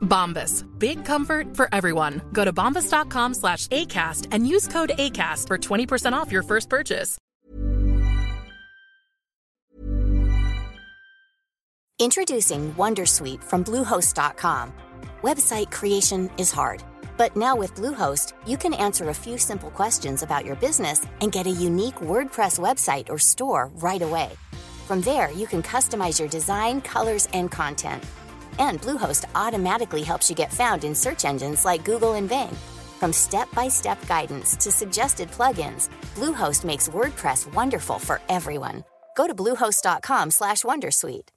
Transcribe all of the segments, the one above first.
Bombas. Big comfort for everyone. Go to bombas.com slash ACAST and use code ACAST for 20% off your first purchase. Introducing Wondersuite from Bluehost.com. Website creation is hard, but now with Bluehost, you can answer a few simple questions about your business and get a unique WordPress website or store right away. From there, you can customize your design, colors, and content. And Bluehost automatically helps you get found in search engines like Google and Bing. From step-by-step guidance to suggested plugins, Bluehost makes WordPress wonderful for everyone. Go to bluehost.com/wondersuite.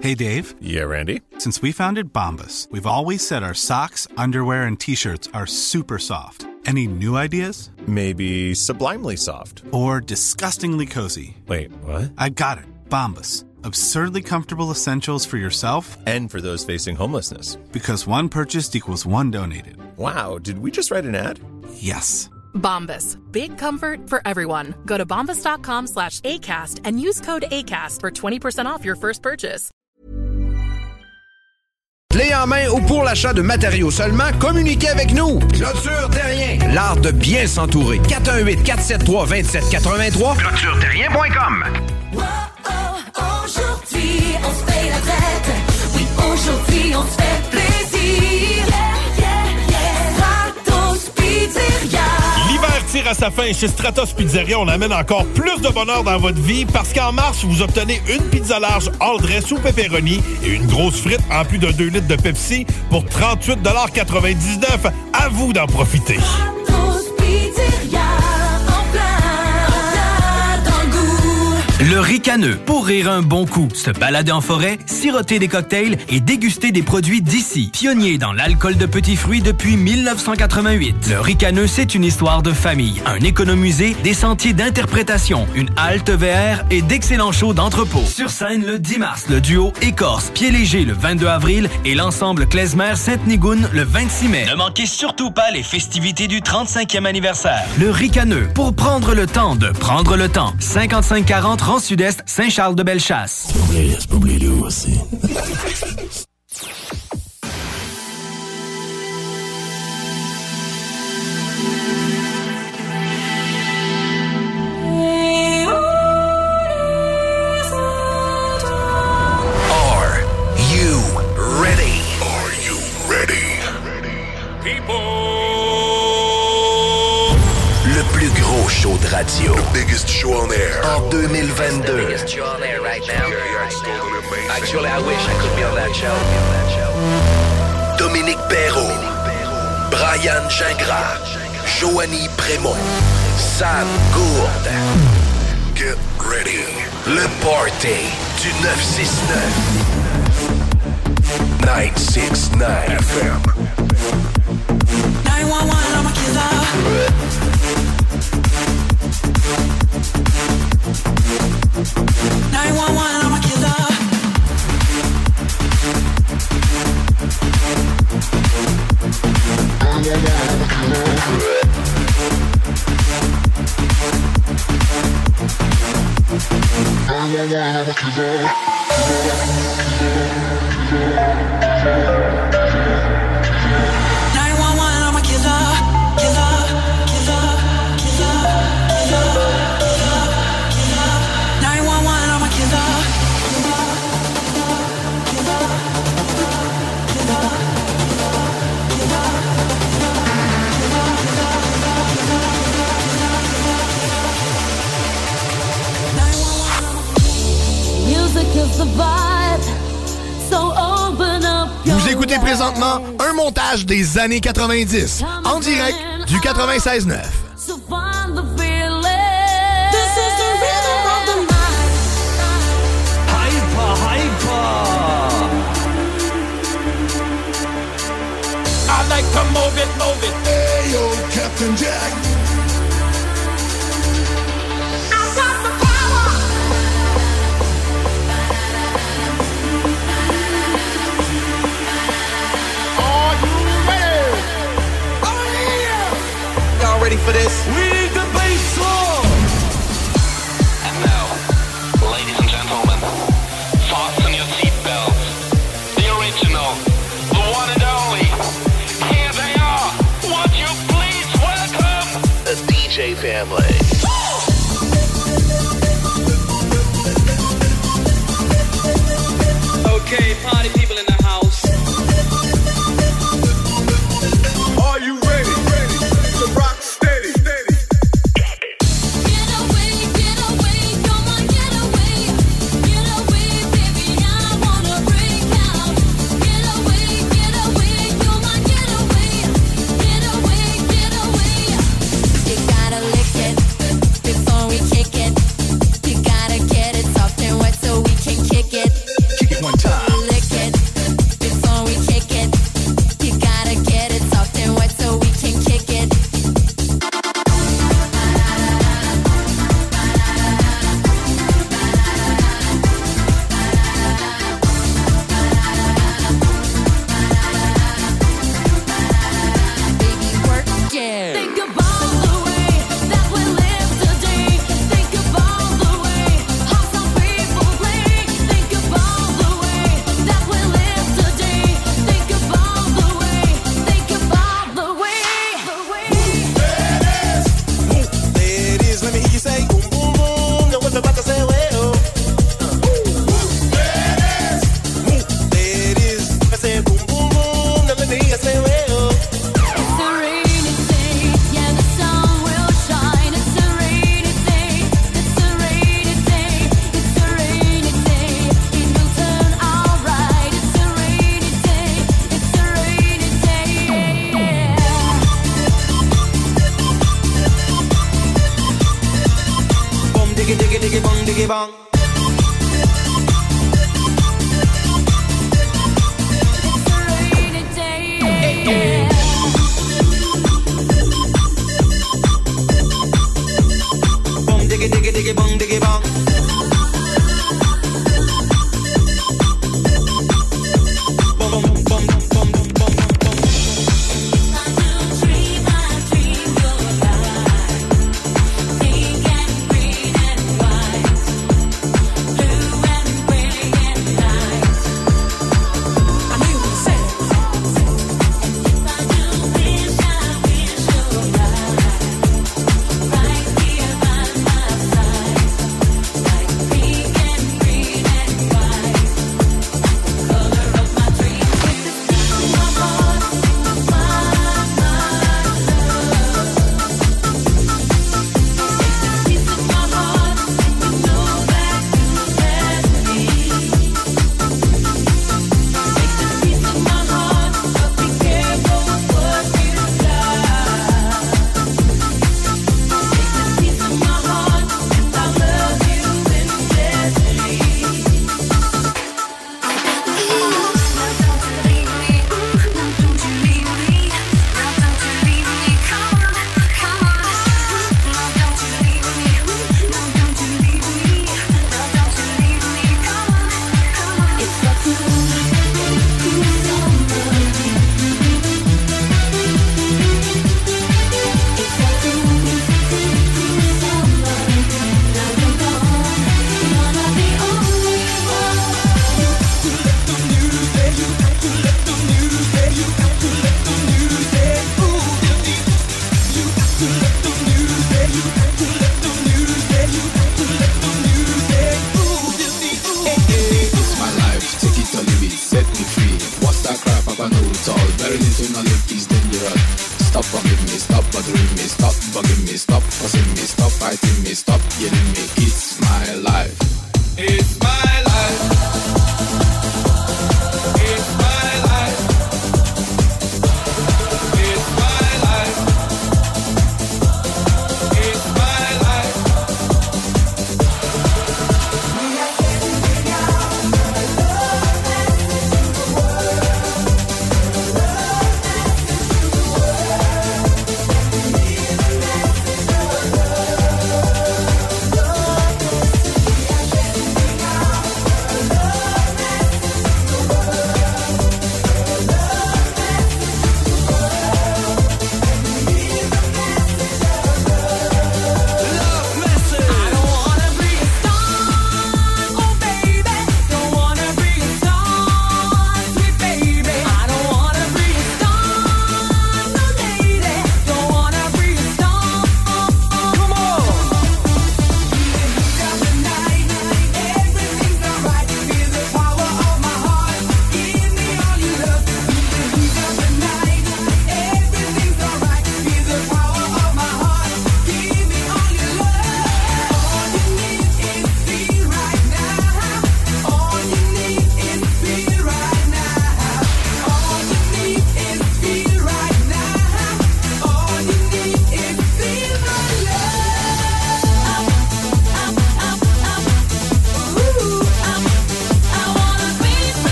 Hey Dave. Yeah, Randy. Since we founded Bombus, we've always said our socks, underwear, and t-shirts are super soft. Any new ideas? Maybe sublimely soft. Or disgustingly cozy? Wait, what? I got it. Bombus. Absurdly comfortable essentials for yourself And for those facing homelessness. because one purchased equals one donated. Wow, did we just write an ad? Yes. Bombas. Big comfort for everyone. Go to bombas.com slash ACAST and use code ACAST for 20% off your first purchase. Clé en main ou pour l'achat de matériaux seulement, communiquez avec nous. Clôture Terrien, l'art de bien s'entourer. 418 473 2783. ClôtureTerrien.com. aujourd'hui, on se fait plaisir. Stratos Pizzeria. L'hiver tire à sa fin chez Stratos Pizzeria. On amène encore plus de bonheur dans votre vie parce qu'en mars, vous obtenez une pizza large all dress ou pepperoni et une grosse frite en plus de 2 litres de Pepsi pour 38,99 À vous d'en profiter. Stratos Le ricaneux, pour rire un bon coup, se balader en forêt, siroter des cocktails et déguster des produits d'ici. Pionnier dans l'alcool de petits fruits depuis 1988. Le ricaneux, c'est une histoire de famille, un économusée, des sentiers d'interprétation, une halte VR et d'excellents shows d'entrepôt. Sur scène le 10 mars, le duo Écorce, Pied Léger le 22 avril et l'ensemble Klezmer Sainte-Nigoune le 26 mai. Ne manquez surtout pas les festivités du 35e anniversaire. Le ricaneux, pour prendre le temps de prendre le temps. 5540 Sud-Est, Saint-Charles-de-Bellechasse. Are you ready? Are you ready? Le show de radio Biggest show on air. en 2022. Actually, I wish I could be on that show. Dominique Perrault, Brian Gingras, Joanie Prémont, Sam Gourde. Get ready. Le Party du 969. 969 FM. 911, I'm a killer. Yeah, yeah, yeah, yeah, yeah, yeah, yeah, yeah, Vous écoutez présentement un montage des années 90 en direct du 96.9. I for this. We diggy diggy diggy bong diggy bong. It's a diggy diggy diggy bong diggy bong.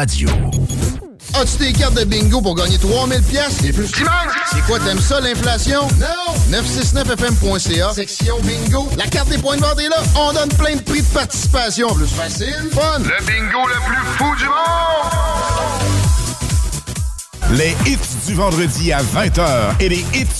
Radio. As-tu des cartes de bingo pour gagner 3000 pièces et plus? C'est quoi, t'aimes ça, l'inflation? Non! 969fm.ca, section bingo. La carte des points de vente est là. On donne plein de prix de participation. Plus facile, fun. Le bingo le plus fou du monde! Les hits du vendredi à 20h et les hits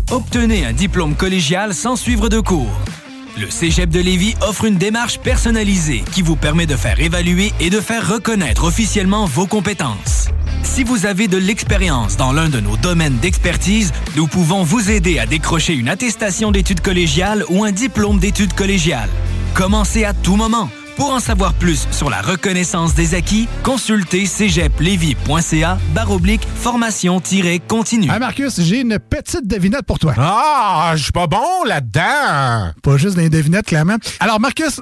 Obtenez un diplôme collégial sans suivre de cours. Le Cégep de Lévis offre une démarche personnalisée qui vous permet de faire évaluer et de faire reconnaître officiellement vos compétences. Si vous avez de l'expérience dans l'un de nos domaines d'expertise, nous pouvons vous aider à décrocher une attestation d'études collégiales ou un diplôme d'études collégiales. Commencez à tout moment. Pour en savoir plus sur la reconnaissance des acquis, consultez cégeplevy.ca baroblique formation-continue. Hey Marcus, j'ai une petite devinette pour toi. Ah, je suis pas bon là-dedans. Pas juste des devinettes, clairement. Alors, Marcus,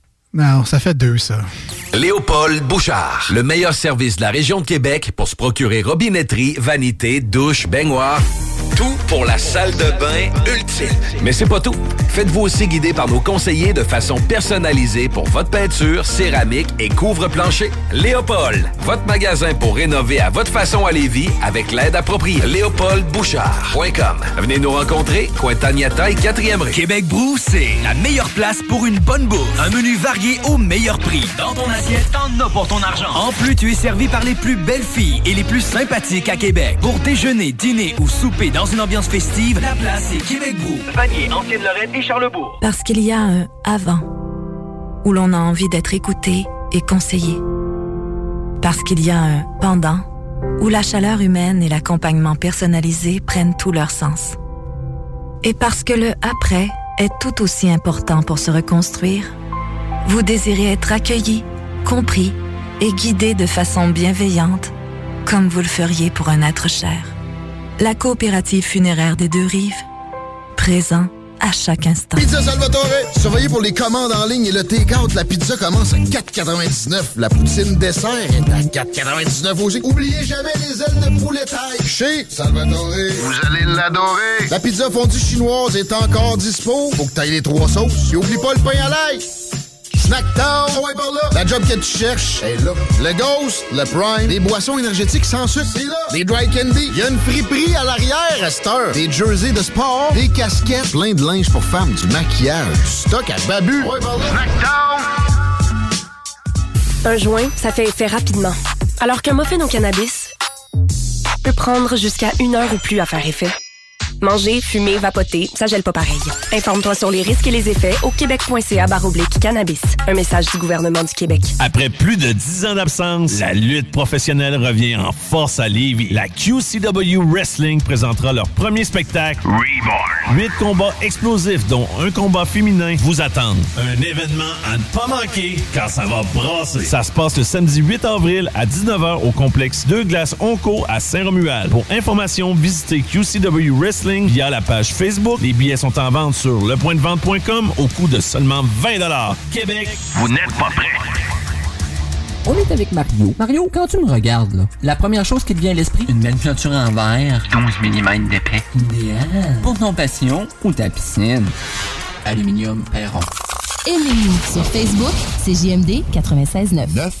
Non, ça fait deux, ça. Léopold Bouchard, le meilleur service de la région de Québec pour se procurer robinetterie, vanité, douche, baignoire. Tout pour la salle de bain ultime. Mais c'est pas tout. Faites-vous aussi guider par nos conseillers de façon personnalisée pour votre peinture, céramique et couvre-plancher. Léopold, votre magasin pour rénover à votre façon à Lévis avec l'aide appropriée. LéopoldBouchard.com. Venez nous rencontrer, Cointagnata et 4e rue. Québec Brou, c'est la meilleure place pour une bonne bouffe. Un menu varié au meilleur prix. Dans ton assiette, t'en as pour ton argent. En plus, tu es servi par les plus belles filles et les plus sympathiques à Québec. Pour déjeuner, dîner ou souper dans une ambiance festive, la place est Québec Brou. Vanier, Ancienne-Lorraine et Charlebourg. Parce qu'il y a un avant où l'on a envie d'être écouté et conseillé. Parce qu'il y a un pendant où la chaleur humaine et l'accompagnement personnalisé prennent tout leur sens. Et parce que le après est tout aussi important pour se reconstruire, vous désirez être accueilli, compris et guidé de façon bienveillante, comme vous le feriez pour un être cher. La coopérative funéraire des deux rives, présent à chaque instant. Pizza Salvatore, surveillez pour les commandes en ligne et le take-out. La pizza commence à 4,99. La poutine dessert est à 4,99 aussi. Oubliez jamais les ailes de poulet taille. Chez Salvatore, vous allez l'adorer. La pizza fondue chinoise est encore dispo. Faut que t'ailles les trois sauces. Et oublie pas le pain à l'ail. Snacktown, ouais, par là. La job que tu cherches est là. Le Ghost, le Prime, des boissons énergétiques sans sucre, c'est là. Des dry candy, il y a une friperie à l'arrière à cette heure. Des jerseys de sport, des casquettes, plein de linge pour femmes, du maquillage, du stock à babu. Là. Snacktown. Un joint, ça fait effet rapidement. Alors qu'un muffin au cannabis peut prendre jusqu'à une heure ou plus à faire effet. Manger, fumer, vapoter, ça gèle pas pareil. Informe-toi sur les risques et les effets au québec.ca baroblique cannabis. Un message du gouvernement du Québec. Après plus de 10 ans d'absence, la lutte professionnelle revient en force à Lévis. La QCW Wrestling présentera leur premier spectacle, Reborn. Huit combats explosifs, dont un combat féminin, vous attendent. Un événement à ne pas manquer, car ça va brasser. Ça se passe le samedi 8 avril à 19h au complexe Deux Glaces Onco à Saint-Romuald. Pour information, visitez QCW Wrestling via la page Facebook. Les billets sont en vente sur lepointdevente.com au coût de seulement 20 Québec, vous n'êtes pas prêts. On est avec Mario. Mario, quand tu me regardes, là, la première chose qui te vient à l'esprit, une belle peinture en verre. 12 mm d'épais. Idéal. Pour ton passion ou ta piscine. Aluminium Perron. Aimez-nous sur Facebook, c'est JMD 96.9.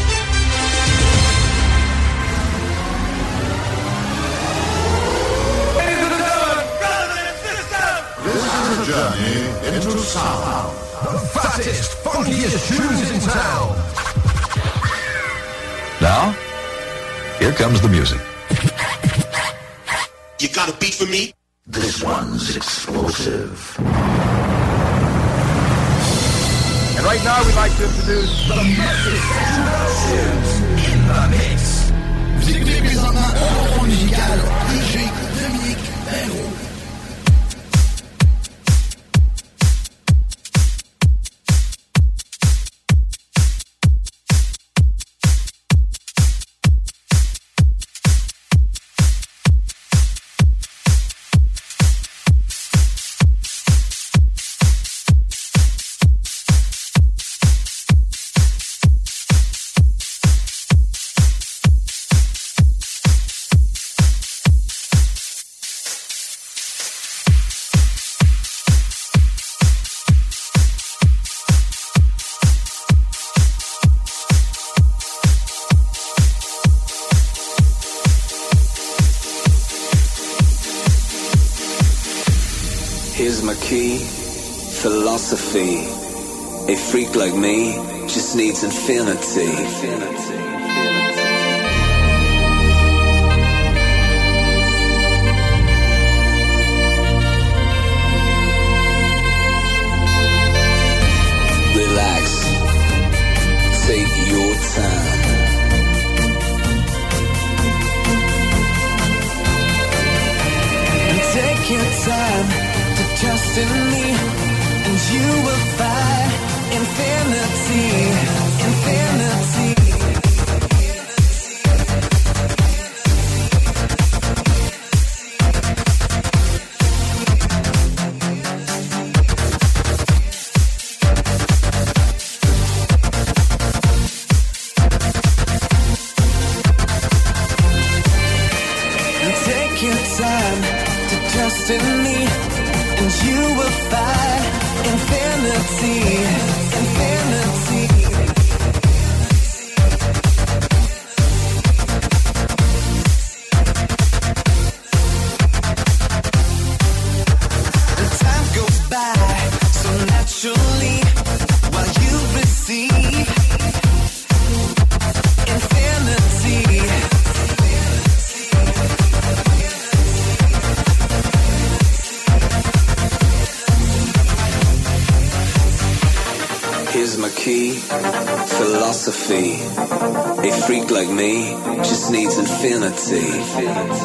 Journey into sound. The fattest, funkiest tunes in town. Now, here comes the music. You got a beat for me? This one's explosive. And right now we'd like to introduce the Memphis Tunes in the mix. Vous écoutez présentement un moment musical DJ Dominique Freak like me just needs infinity. Relax, take your time. And take your time to trust in me, and you will find see infinity. infinity.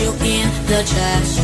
you in the trash.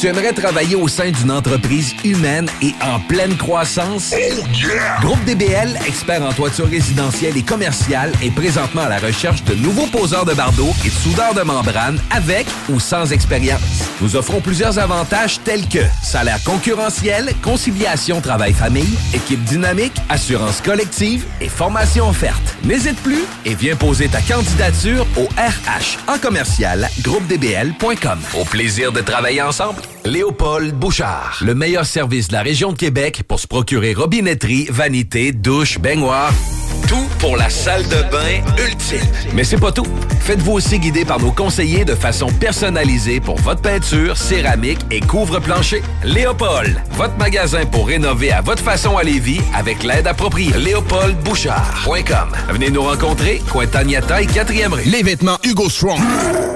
Tu aimerais travailler au sein d'une entreprise humaine et en pleine croissance? Oh, groupe DBL, expert en toiture résidentielle et commerciale, est présentement à la recherche de nouveaux poseurs de bardeaux et de soudeurs de membrane avec ou sans expérience. Nous offrons plusieurs avantages tels que salaire concurrentiel, conciliation travail-famille, équipe dynamique, assurance collective et formation offerte. N'hésite plus et viens poser ta candidature au RH en commercial groupedbl.com. Au plaisir de travailler ensemble. Léopold Bouchard. Le meilleur service de la région de Québec pour se procurer robinetterie, vanité, douche, baignoire. Tout pour la salle de bain ultime. Mais c'est pas tout. Faites-vous aussi guider par nos conseillers de façon personnalisée pour votre peinture, céramique et couvre-plancher. Léopold, votre magasin pour rénover à votre façon à Lévis avec l'aide appropriée. LéopoldBouchard.com Venez nous rencontrer, Cointagnata et 4e rue. Les vêtements Hugo Strong.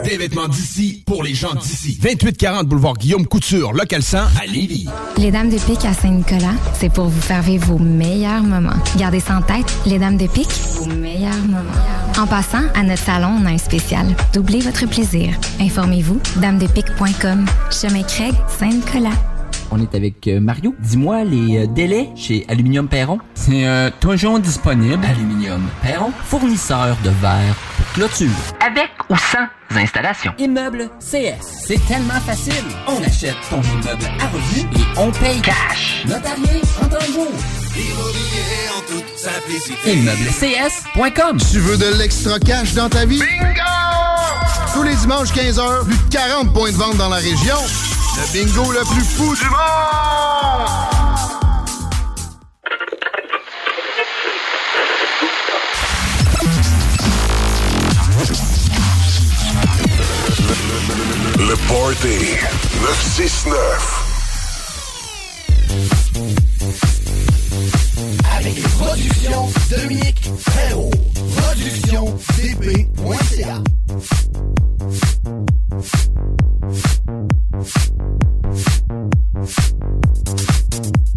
Des vêtements d'ici pour les gens d'ici. 2840 boulevard Guillaume Couture local 100 à Lévis. Les Dames de Pique à Saint-Nicolas, c'est pour vous faire vivre vos meilleurs moments. Gardez ça en tête, les Dames de Pique, vos meilleurs moments. En passant, à notre salon, on a un spécial. Doublez votre plaisir. Informez-vous, damedepique.com. Chemin Craig, Saint-Nicolas. On est avec euh, Mario. Dis-moi les euh, délais chez Aluminium Perron. C'est euh, toujours disponible. Aluminium Perron, fournisseur de verre clôture. Avec ou sans installation. Immeuble CS. C'est tellement facile. On achète ton immeuble à revenu et on paye cash. Notarié en 30 jours. Immobilier en toute simplicité. ImmeubleCS.com. Tu veux de l'extra cash dans ta vie? Bingo! Tous les dimanches 15h, plus de 40 points de vente dans la région. Le bingo le plus fou du monde! Le Party 969. Avec les productions Dominique Frérot. Productions DB.ca. Show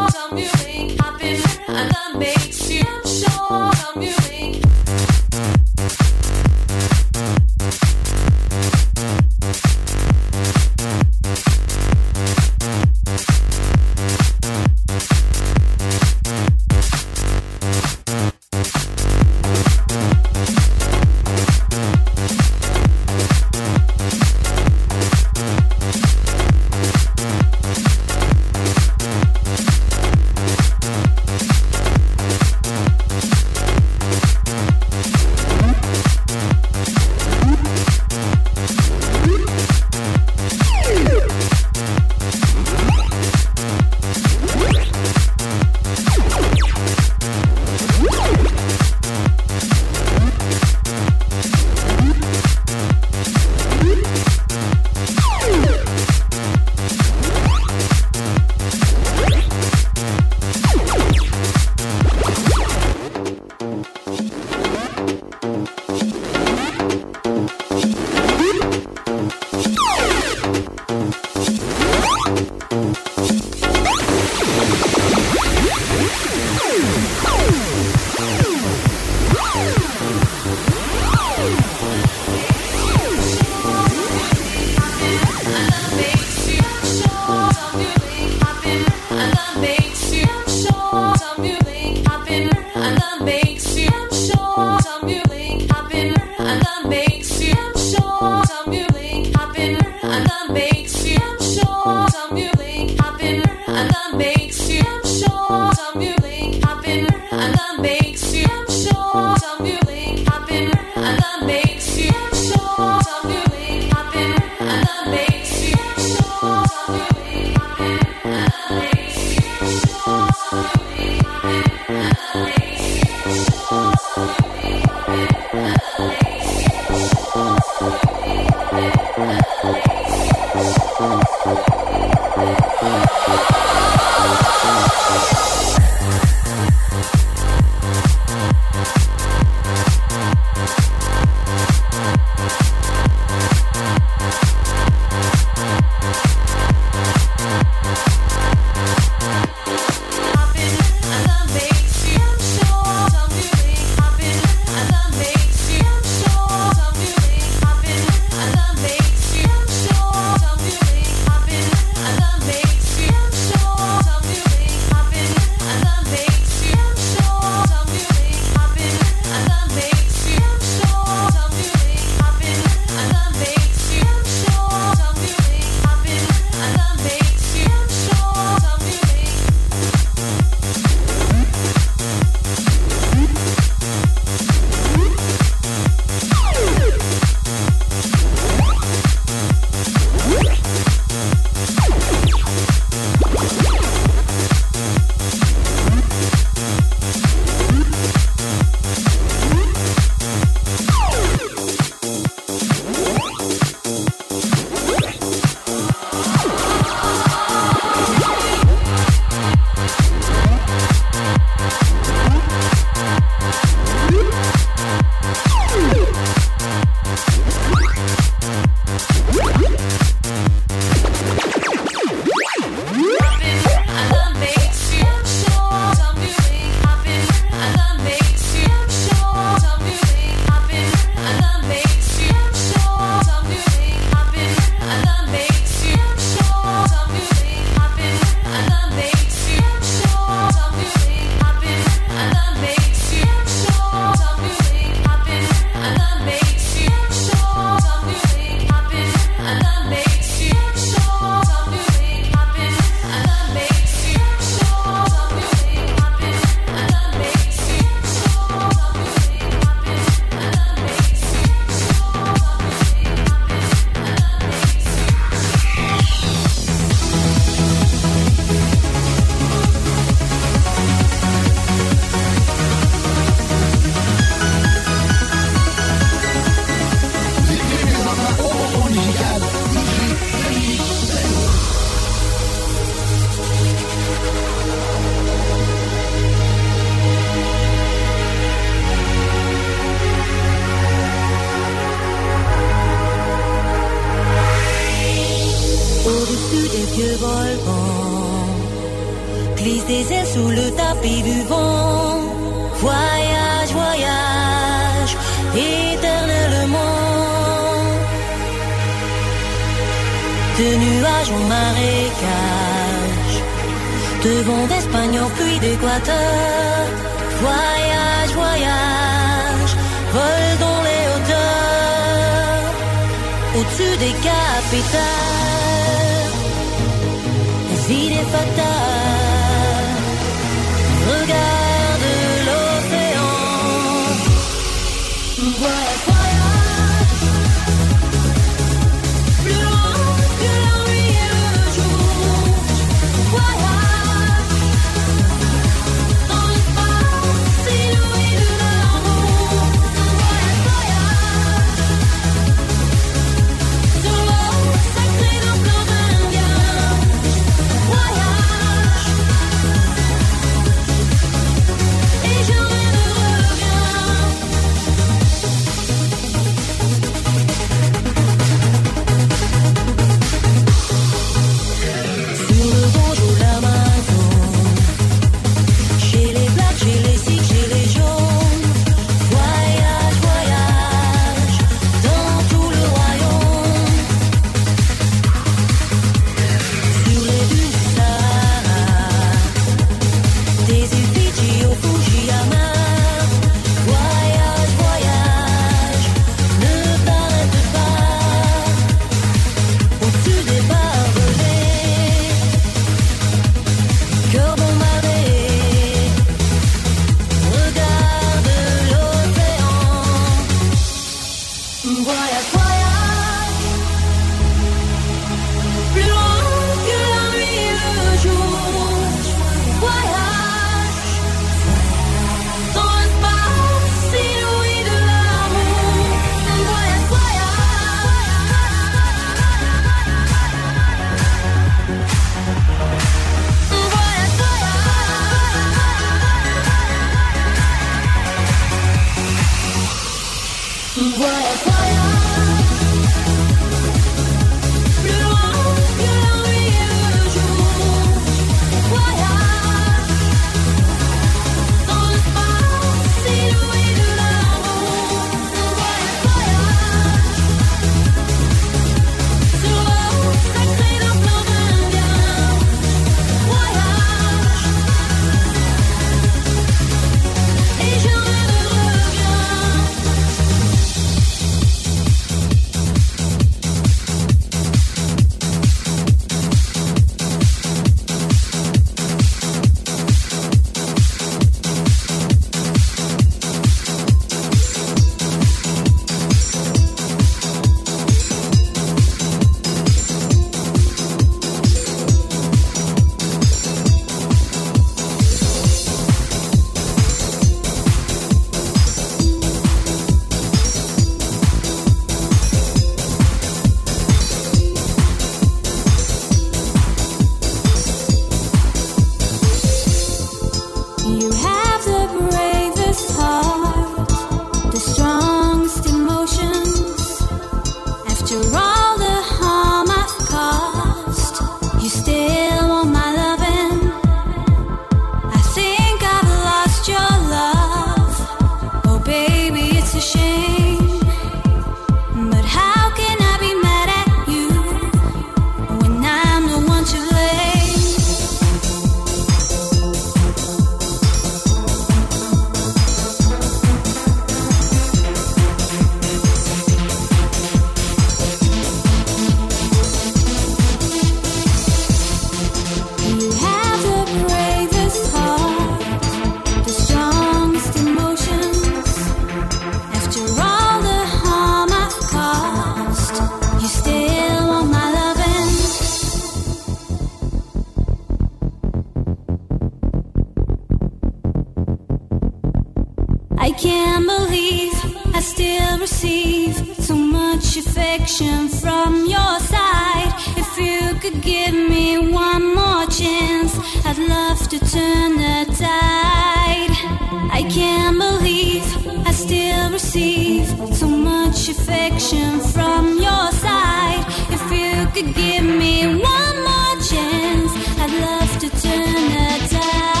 could give me one more chance, I'd love to turn the tide.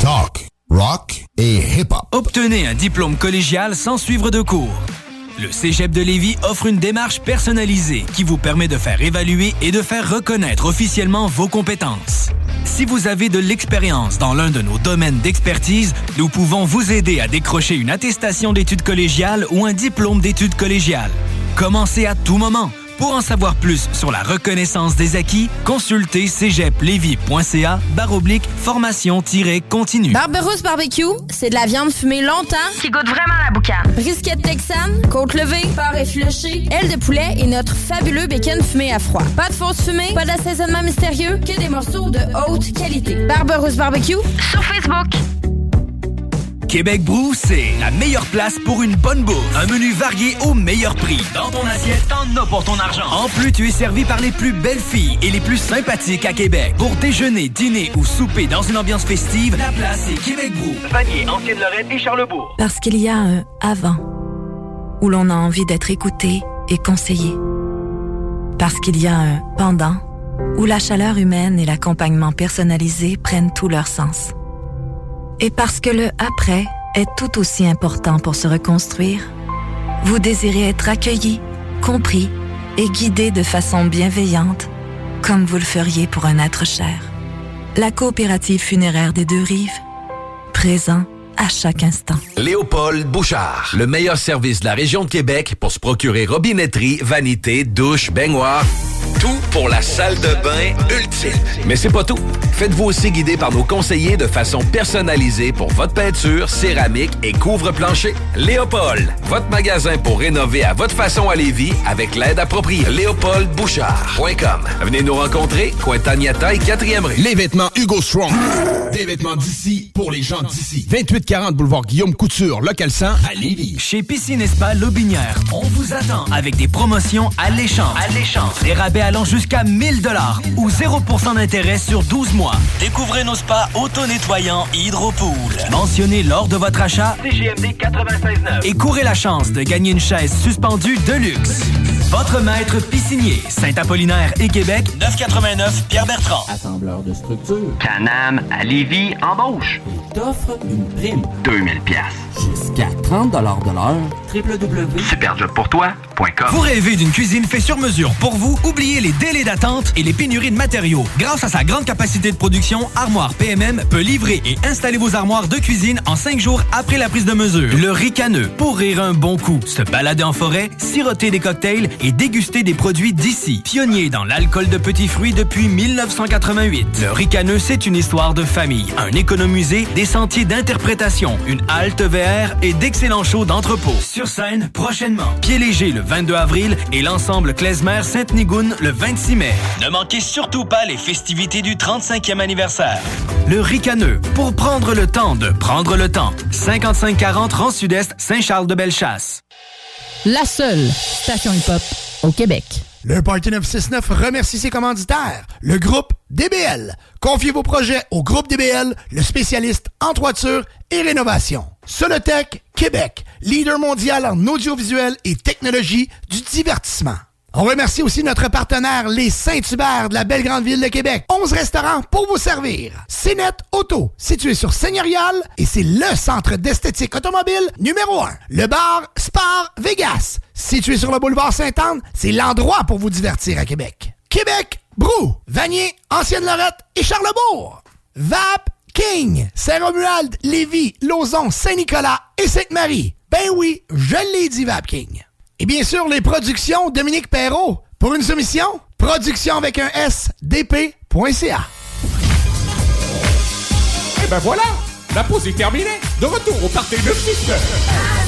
Talk, rock et hip-hop. Obtenez un diplôme collégial sans suivre de cours. Le Cégep de Lévis offre une démarche personnalisée qui vous permet de faire évaluer et de faire reconnaître officiellement vos compétences. Si vous avez de l'expérience dans l'un de nos domaines d'expertise, nous pouvons vous aider à décrocher une attestation d'études collégiales ou un diplôme d'études collégiales. Commencez à tout moment. Pour en savoir plus sur la reconnaissance des acquis, consultez cégeplevy.ca baroblique formation-continue. Barberousse Barbecue, c'est de la viande fumée longtemps qui goûte vraiment la boucane. Brisket texane, côte levée, porc effiloché, aile de poulet et notre fabuleux bacon fumé à froid. Pas de fausse fumée, pas d'assaisonnement mystérieux, que des morceaux de haute qualité. Barberousse Barbecue sur Facebook. Québec Brou, c'est la meilleure place pour une bonne bouffe. Un menu varié au meilleur prix. Dans ton assiette, t'en as pour ton argent. En plus, tu es servi par les plus belles filles et les plus sympathiques à Québec. Pour déjeuner, dîner ou souper dans une ambiance festive, la place est Québec Brou. Vanier, Ancienne-Lorraine et Charlebourg. Parce qu'il y a un avant où l'on a envie d'être écouté et conseillé. Parce qu'il y a un pendant où la chaleur humaine et l'accompagnement personnalisé prennent tout leur sens. Et parce que le après est tout aussi important pour se reconstruire, vous désirez être accueilli, compris et guidé de façon bienveillante, comme vous le feriez pour un être cher. La coopérative funéraire des deux rives, présent à chaque instant. Léopold Bouchard, le meilleur service de la région de Québec pour se procurer robinetterie, vanité, douche, baignoire. Tout pour la salle de bain ultime. Mais c'est pas tout. Faites-vous aussi guider par nos conseillers de façon personnalisée pour votre peinture, céramique et couvre-plancher. Léopold, votre magasin pour rénover à votre façon à Lévis avec l'aide appropriée. LéopoldBouchard.com. Venez nous rencontrer, Cointagnata et 4e rue. Les vêtements Hugo Strong. Des vêtements d'ici pour les gens d'ici. 2840 boulevard Guillaume Couture, local 100 à Lévis. Chez Piscine Spa Lobinière, on vous attend avec des promotions alléchantes. Alléchantes. Des rabais allant jusqu'à 1000 dollars ou 0% d'intérêt sur 12 mois. Découvrez nos spas auto-nettoyants Hydropool. Mentionnez lors de votre achat CGMD 96.9 et courez la chance de gagner une chaise suspendue de luxe. Votre maître piscinier, Saint-Apollinaire et Québec, 989 Pierre-Bertrand. Assembleur de structure. Canam à Lévis embauche. T'offre une prime. 2000 pièces. Jusqu'à 30 de l'heure. www. Vous rêvez d'une cuisine faite sur mesure pour vous? Oubliez les délais d'attente et les pénuries de matériaux. Grâce à sa grande capacité de production, Armoire PMM peut livrer et installer vos armoires de cuisine en 5 jours après la prise de mesure. Le ricaneux, pour rire un bon coup, se balader en forêt, siroter des cocktails et déguster des produits d'ici. Pionnier dans l'alcool de petits fruits depuis 1988. Le ricaneux, c'est une histoire de famille, un économusée, des sentiers d'interprétation, une halte VR et d'excellents shows d'entrepôt. Sur scène, prochainement. Pied léger le 22 avril et l'ensemble Klezmer Sainte-Nigoune le 26 mai. Ne manquez surtout pas les festivités du 35e anniversaire. Le ricaneux, pour prendre le temps de prendre le temps. 5540 Rang Sud-Est, Saint-Charles-de-Bellechasse. la seule station hip-hop au Québec. Le Party 969 remercie ses commanditaires, le groupe DBL. Confiez vos projets au groupe DBL, le spécialiste en toiture et rénovation. Solotech Québec, leader mondial en audiovisuel et technologie du divertissement. On remercie aussi notre partenaire, les Saint-Hubert de la belle grande ville de Québec. 11 restaurants pour vous servir. CNET Auto, situé sur Seigneurial, et c'est le centre d'esthétique automobile numéro 1. Le bar Spar Vegas, situé sur le boulevard Sainte-Anne, c'est l'endroit pour vous divertir à Québec. Québec, Brou, Vanier, Ancienne-Lorette et Charlebourg. Vap King, Saint-Romuald, Lévis, Lauson, Saint-Nicolas et Sainte-Marie. Ben oui, je l'ai dit Vap King. Et bien sûr, les productions Dominique Perrault. Pour une soumission, production avec un S, Et ben voilà, la pause est terminée. De retour au Parti 969.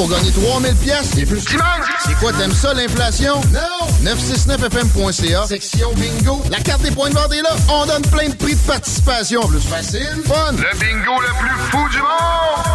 pour gagner 3000 pièces et plus. C'est quoi, t'aimes ça l'inflation? Non! 969fm.ca, section bingo. La carte des points de vente est là. On donne plein de prix de participation. Plus facile, fun. Le bingo le plus fou du monde!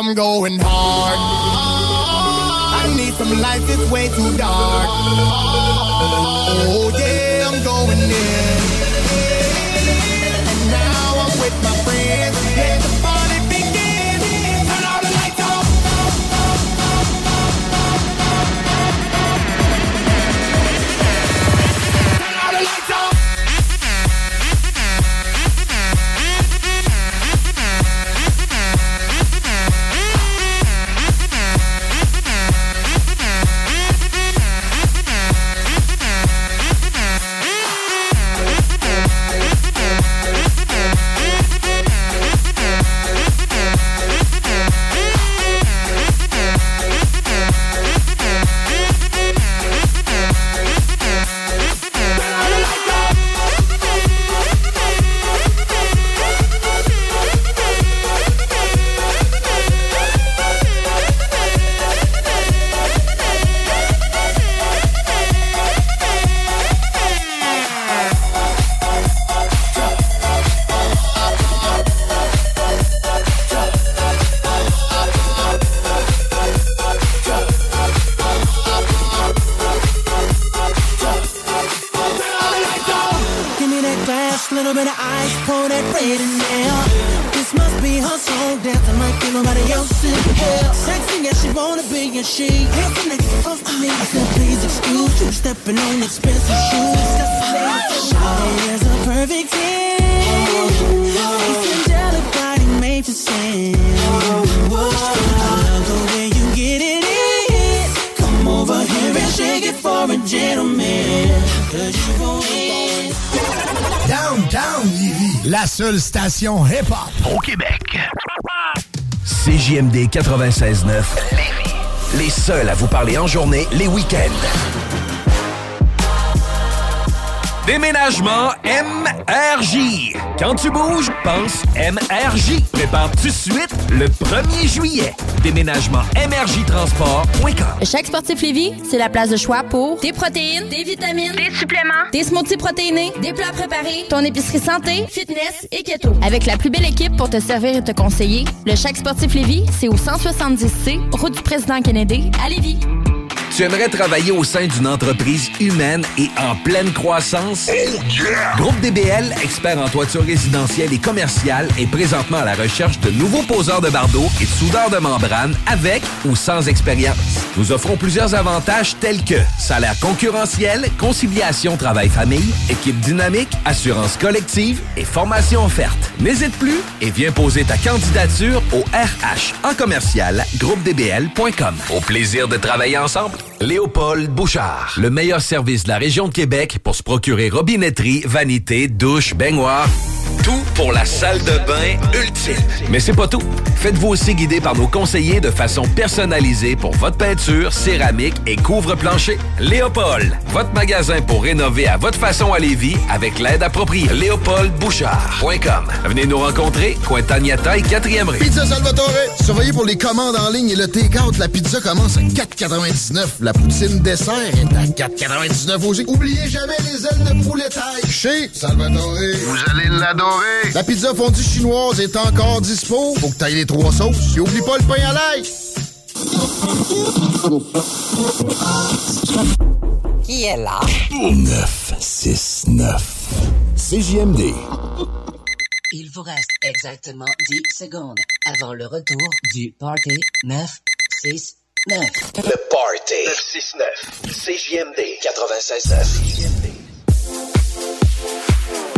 I'm going hard. Station hip-hop au Québec. CJMD 96.9 Lévis. Les seuls à vous parler en journée, les week-ends. Déménagement MRJ. Quand tu bouges, pense MRJ. Prépare tout de suite le 1er juillet. Déménagement MRJtransport.com. Chaque sportif Lévis, c'est la place de choix pour des protéines, des vitamines, des suppléments, des smoothies protéinés, des plats préparés, ton épicerie santé, fitness et keto. Avec la plus belle équipe pour te servir et te conseiller, le Chaque sportif Lévis, c'est au 170C, route du président Kennedy, à Lévis. Tu aimerais travailler au sein d'une entreprise humaine et en pleine croissance? Groupe DBL, expert en toiture résidentielle et commerciale, est présentement à la recherche de nouveaux poseurs de bardeaux et de soudeurs de membrane avec ou sans expérience. Nous offrons plusieurs avantages tels que salaire concurrentiel, conciliation travail-famille, équipe dynamique, assurance collective et formation offerte. N'hésite plus et viens poser ta candidature au RH en commercial groupedbl.com. Au plaisir de travailler ensemble. Léopold Bouchard. Le meilleur service de la région de Québec pour se procurer robinetterie, vanité, douche, baignoire. Tout pour la salle de bain ultime. Mais c'est pas tout. Faites-vous aussi guider par nos conseillers de façon personnalisée pour votre peinture, céramique et couvre-plancher. Léopold, votre magasin pour rénover à votre façon à Lévis avec l'aide appropriée. LéopoldBouchard.com. Venez nous rencontrer, Cointagnata et 4e rue. Pizza Salvatore. Surveillez pour les commandes en ligne et le take-out. La pizza commence à 4,99. La poutine dessert est à 4,99 aussi. Oubliez jamais les ailes de poulet taille. Chez Salvatore. Vous allez l'adorer. La pizza fondue chinoise est encore dispo. Faut que t'ailles les trois sauces. Et oublie pas le pain à l'ail. Qui est là? 969. CJMD. Il vous reste exactement 10 secondes avant le retour du Party 969. Le Party 969. CJMD 96.9. We're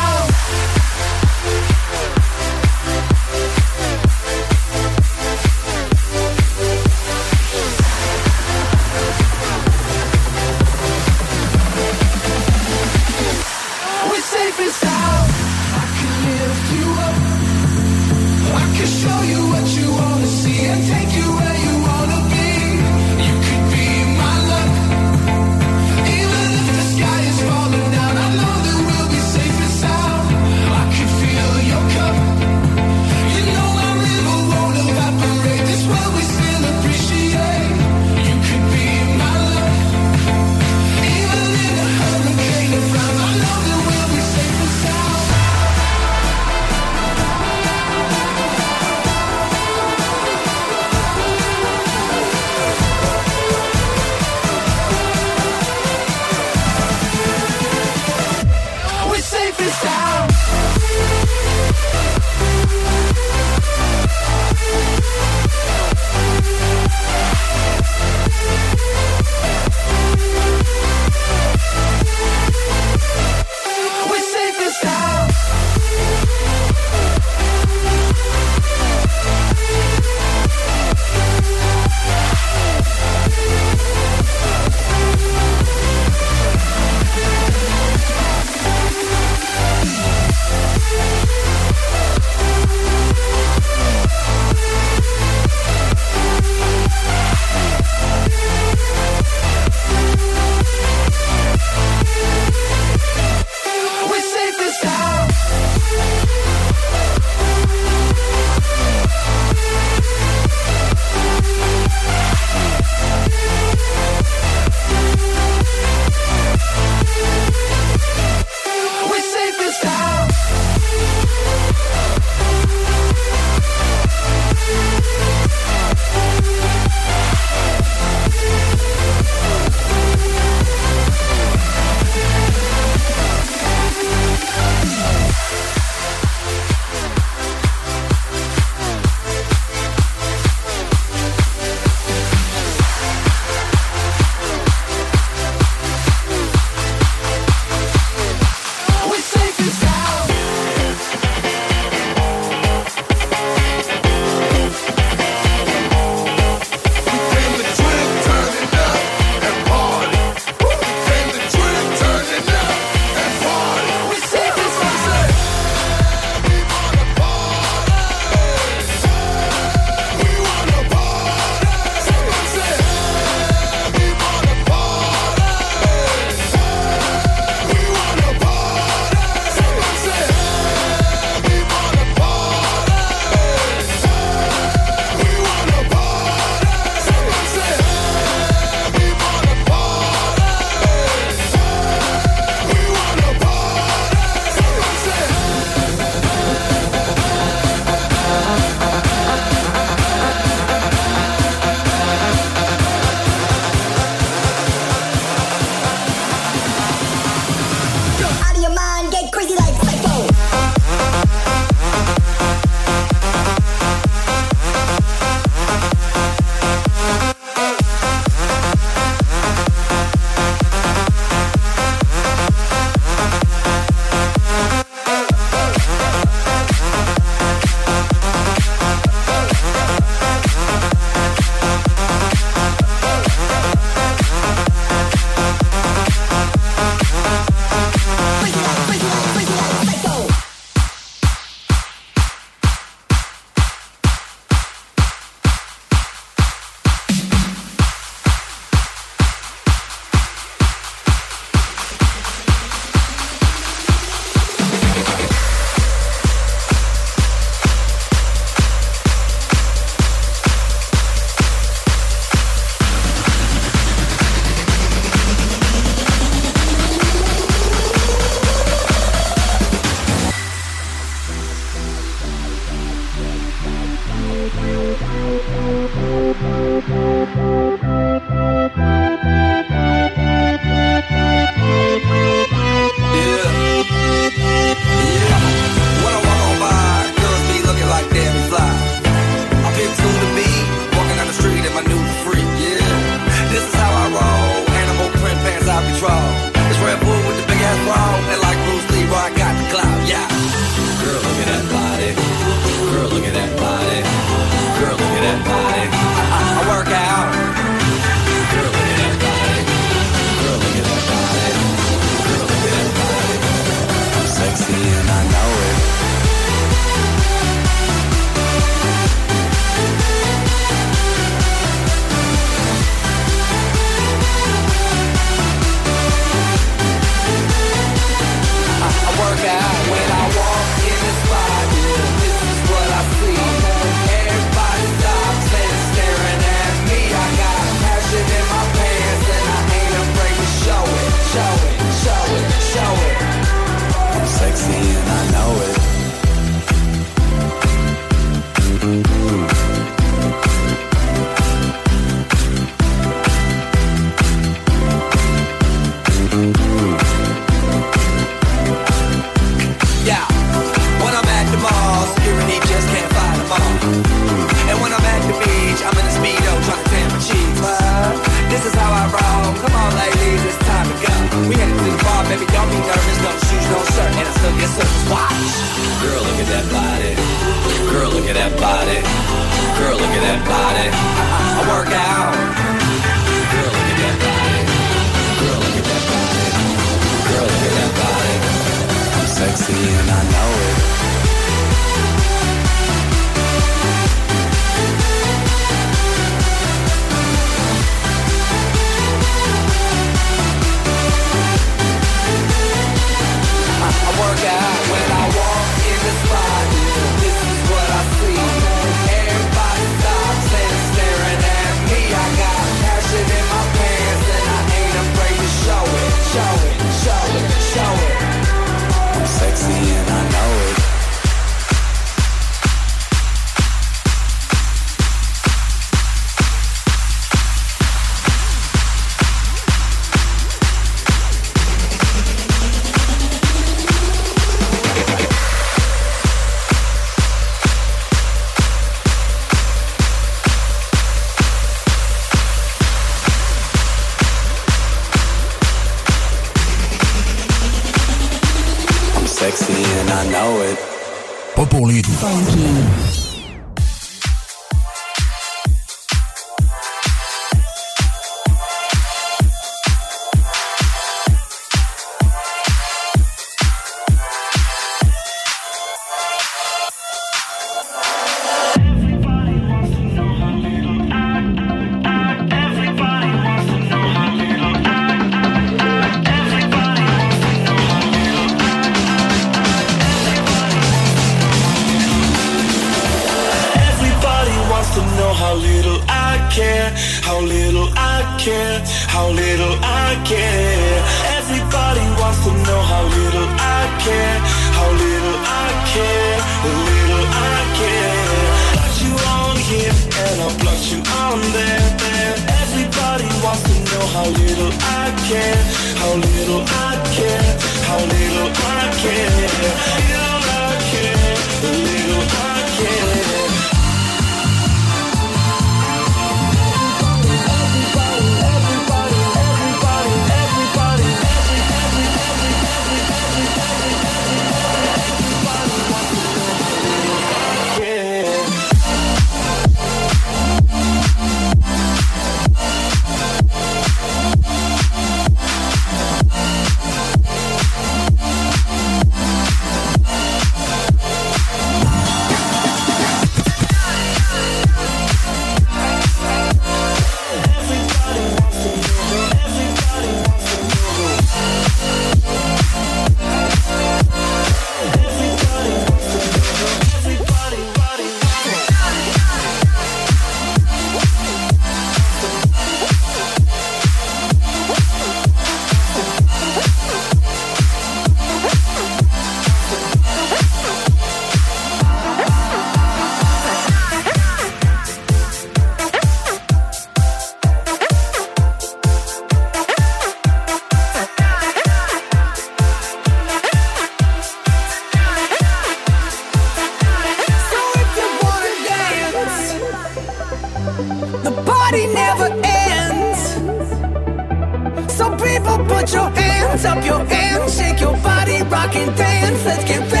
rock and dance. Let's get ready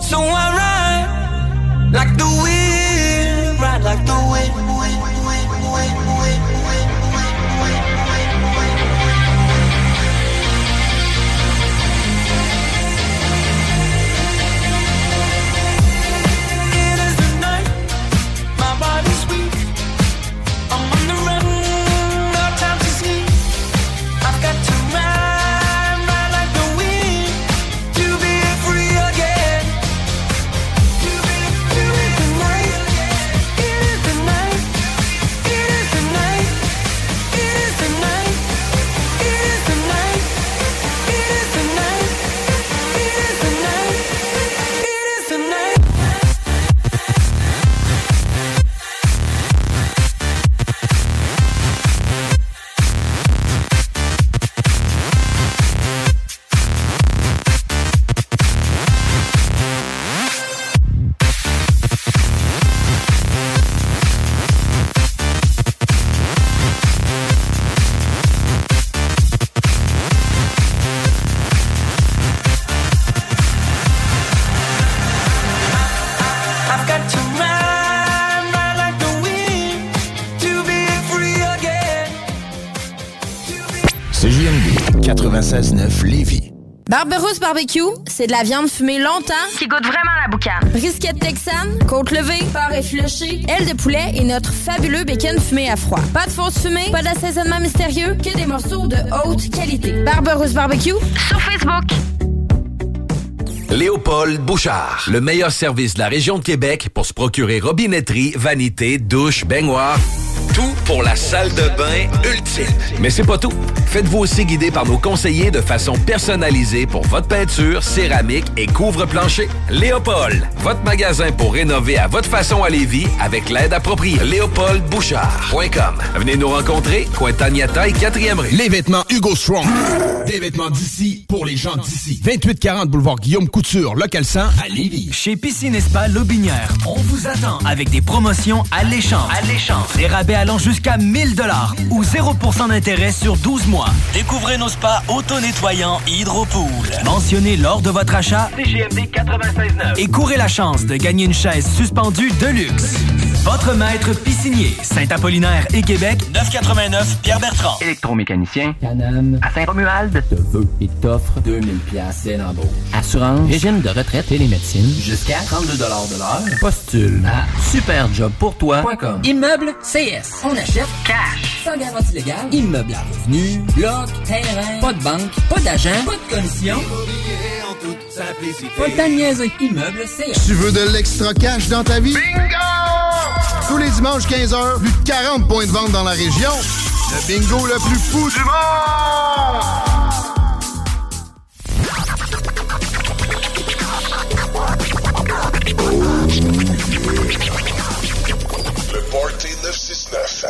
So I Barberousse Barbecue, c'est de la viande fumée longtemps qui goûte vraiment la boucane. Brisket texane, côte levée, porc effiloché, aile de poulet et notre fabuleux bacon fumé à froid. Pas de fausse fumée, pas d'assaisonnement mystérieux, que des morceaux de haute qualité. Barberousse Barbecue sur Facebook. Léopold Bouchard, le meilleur service de la région de Québec pour se procurer robinetterie, vanité, douche, baignoire. Tout pour la salle de bain ultime. Mais c'est pas tout. Faites-vous aussi guider par nos conseillers de façon personnalisée pour votre peinture, céramique et couvre-plancher. Léopold, votre magasin pour rénover à votre façon à Lévis avec l'aide appropriée. LéopoldBouchard.com. Venez nous rencontrer, Cointagnata et 4e rue. Les vêtements Hugo Strong. Des vêtements d'ici pour les gens d'ici. 2840 boulevard Guillaume Couture, local 100 à Lévis. Chez Piscine Spa Lobinière, on vous attend avec des promotions alléchantes. Alléchantes. Des rabais allant jusqu'à 1000 dollars ou 0% d'intérêt sur 12 mois. Découvrez nos spas auto-nettoyants Hydropool. Mentionnez lors de votre achat CGMD 96.9. et courez la chance de gagner une chaise suspendue de luxe. Votre maître piscinier, Saint-Apollinaire et Québec, 989 Pierre-Bertrand. Électromécanicien, Canam, à Saint-Romuald, te veut et t'offre 2000 pièces dès l'embauche. Assurance, régime de retraite et les médecines, jusqu'à 32 de l'heure. Postule à superjobpourtoi.com. Immeuble CS, on achète cash, sans garantie légale, immeuble à revenu, bloc, terrain, pas de banque, pas d'agent, pas de commission. Pas le temps de niaiser. Immeuble CS. Tu veux de l'extra cash dans ta vie? Bingo! Tous les dimanches 15h, plus de 40 points de vente dans la région. Le bingo le plus fou du monde! Le Party 969.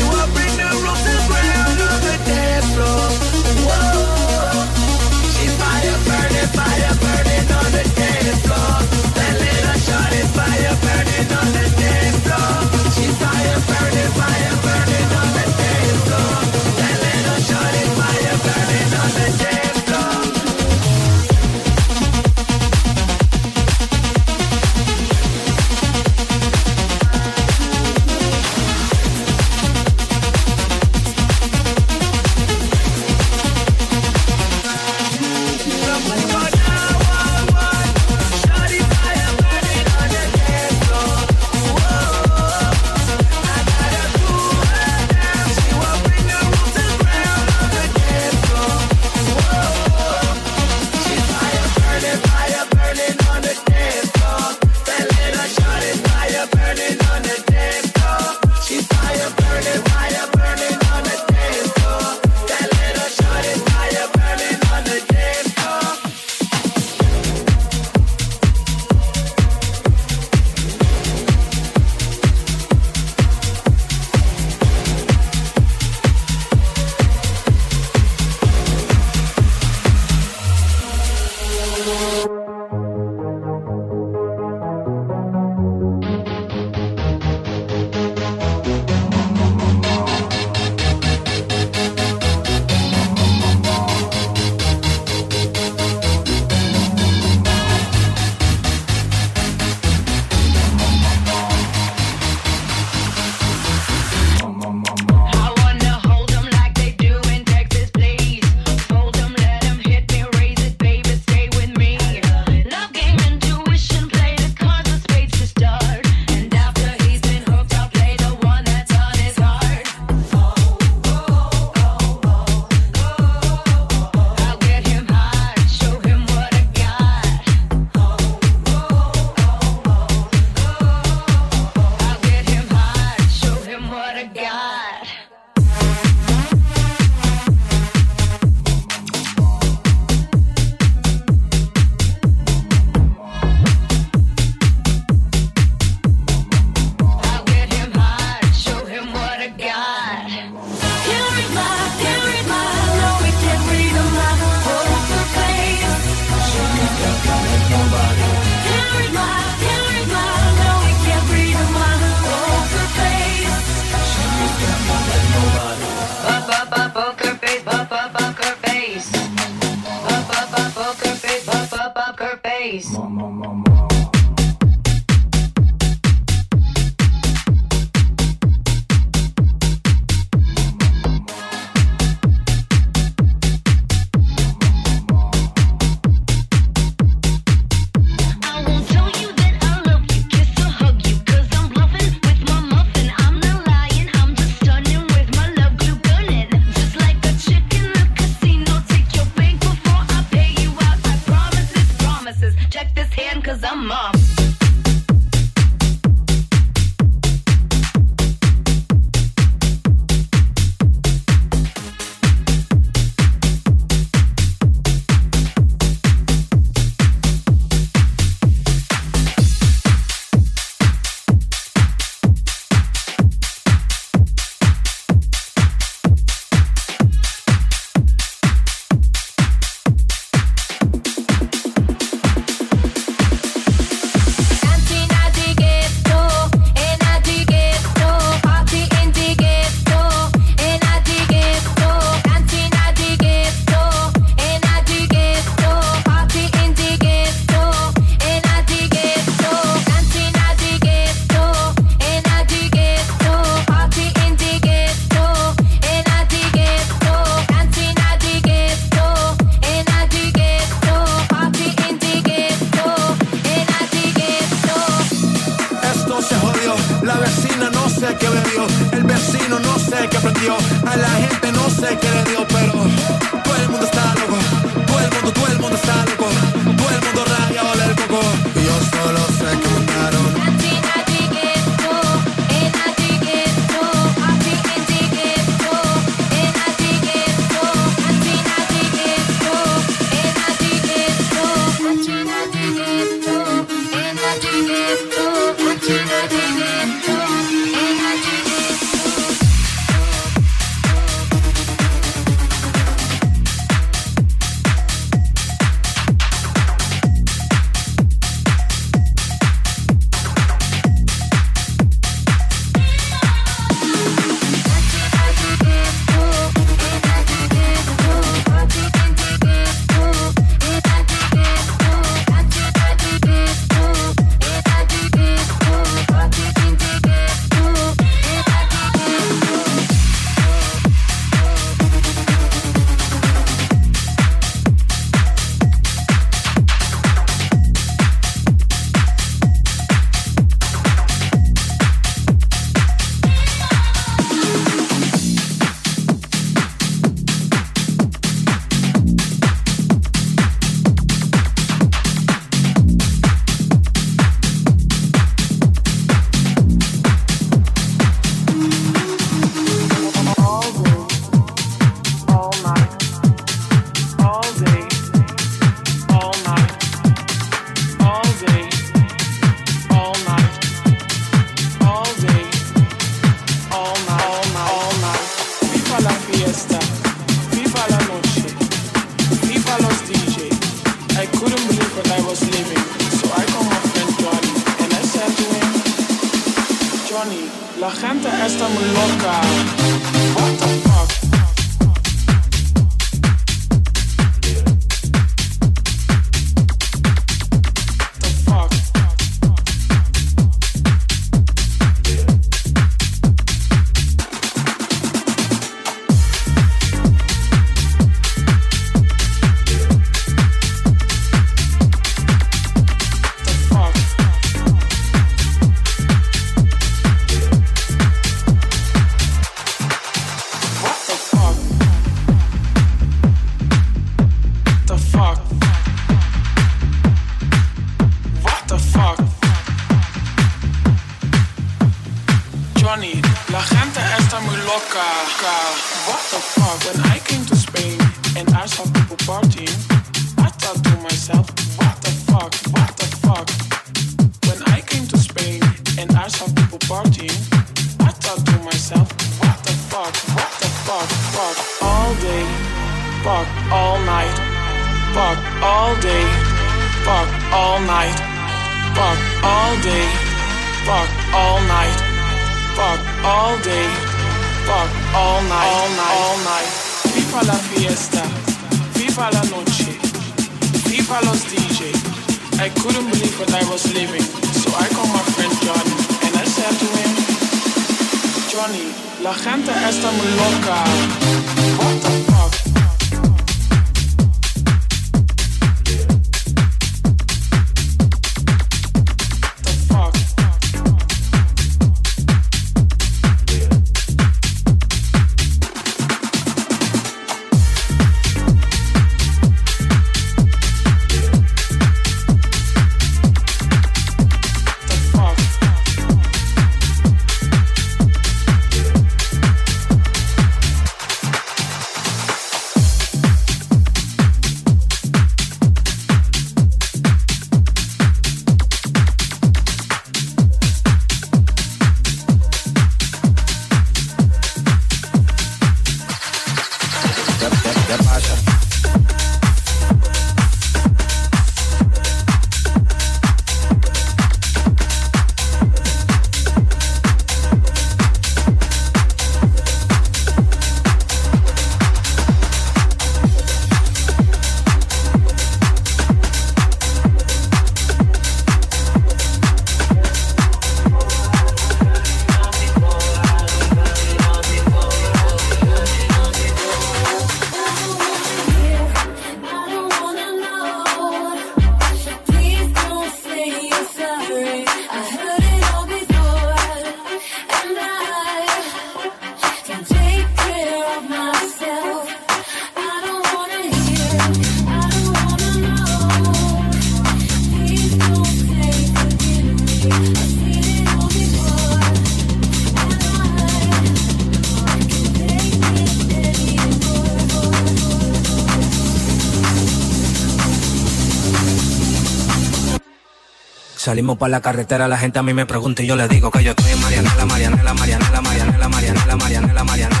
Salimos para la carretera, la gente a mí me pregunta y yo le digo que yo estoy en Marianela, Marianela, Marianela, Marianela, Marianela, Marianela, Marianela.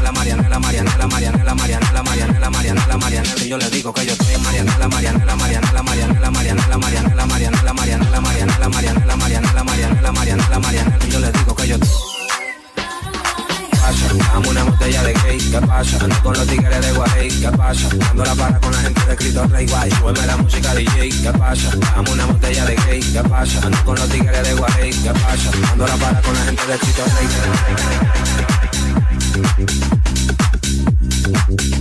pasa? La para con la gente de Cristo Rey Guay Súbeme la música DJ, ¿qué pasa? Dame una botella de gay, ¿qué pasa? Ando con los tigres de Guay, ¿qué pasa? Cuando la para con la gente de Cristo Rey Guay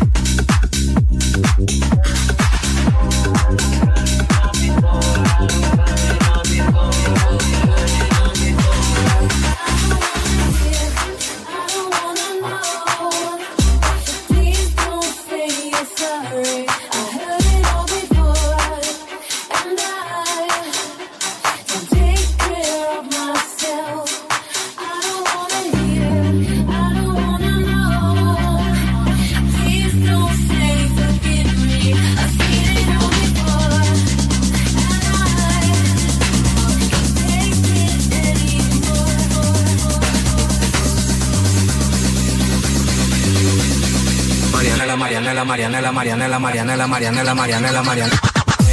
Mariana, la Mariana, la Mariana, la Mariana.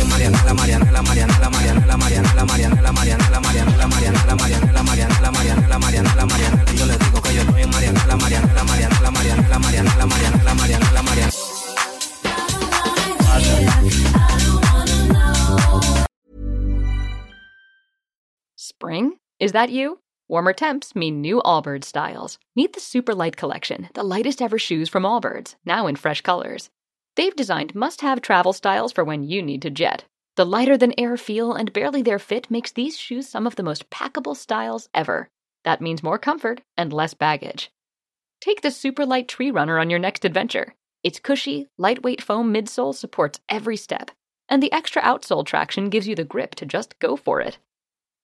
Mariana, la Mariana, la Mariana, la Mariana, la Mariana, la Mariana, la Mariana, la Mariana, la Mariana, la Mariana, la Mariana, la Mariana, la Mariana, la Mariana, yo le digo que yo soy Mariana, la Mariana, la Mariana, la Mariana, la Mariana, la Mariana, la Mariana, la Mariana. Spring? Is that you? Warmer temps mean new Allbirds styles. Meet the super light collection, the lightest ever shoes from Allbirds, now in fresh colors. They've designed must have travel styles for when you need to jet. The lighter than air feel and barely there fit makes these shoes some of the most packable styles ever. That means more comfort and less baggage. Take the Super Light Tree Runner on your next adventure. Its cushy, lightweight foam midsole supports every step, and the extra outsole traction gives you the grip to just go for it.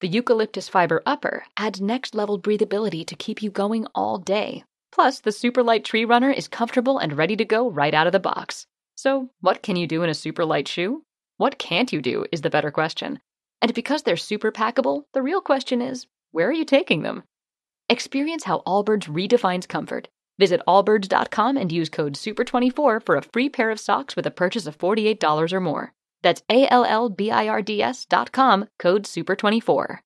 The eucalyptus fiber upper adds next level breathability to keep you going all day. Plus, the super light tree runner is comfortable and ready to go right out of the box. So, what can you do in a super light shoe? What can't you do is the better question. And because they're super packable, the real question is where are you taking them? Experience how Allbirds redefines comfort. Visit allbirds.com and use code SUPER24 for a free pair of socks with a purchase of $48 or more. That's A L L B I R D S dot com, code SUPER24.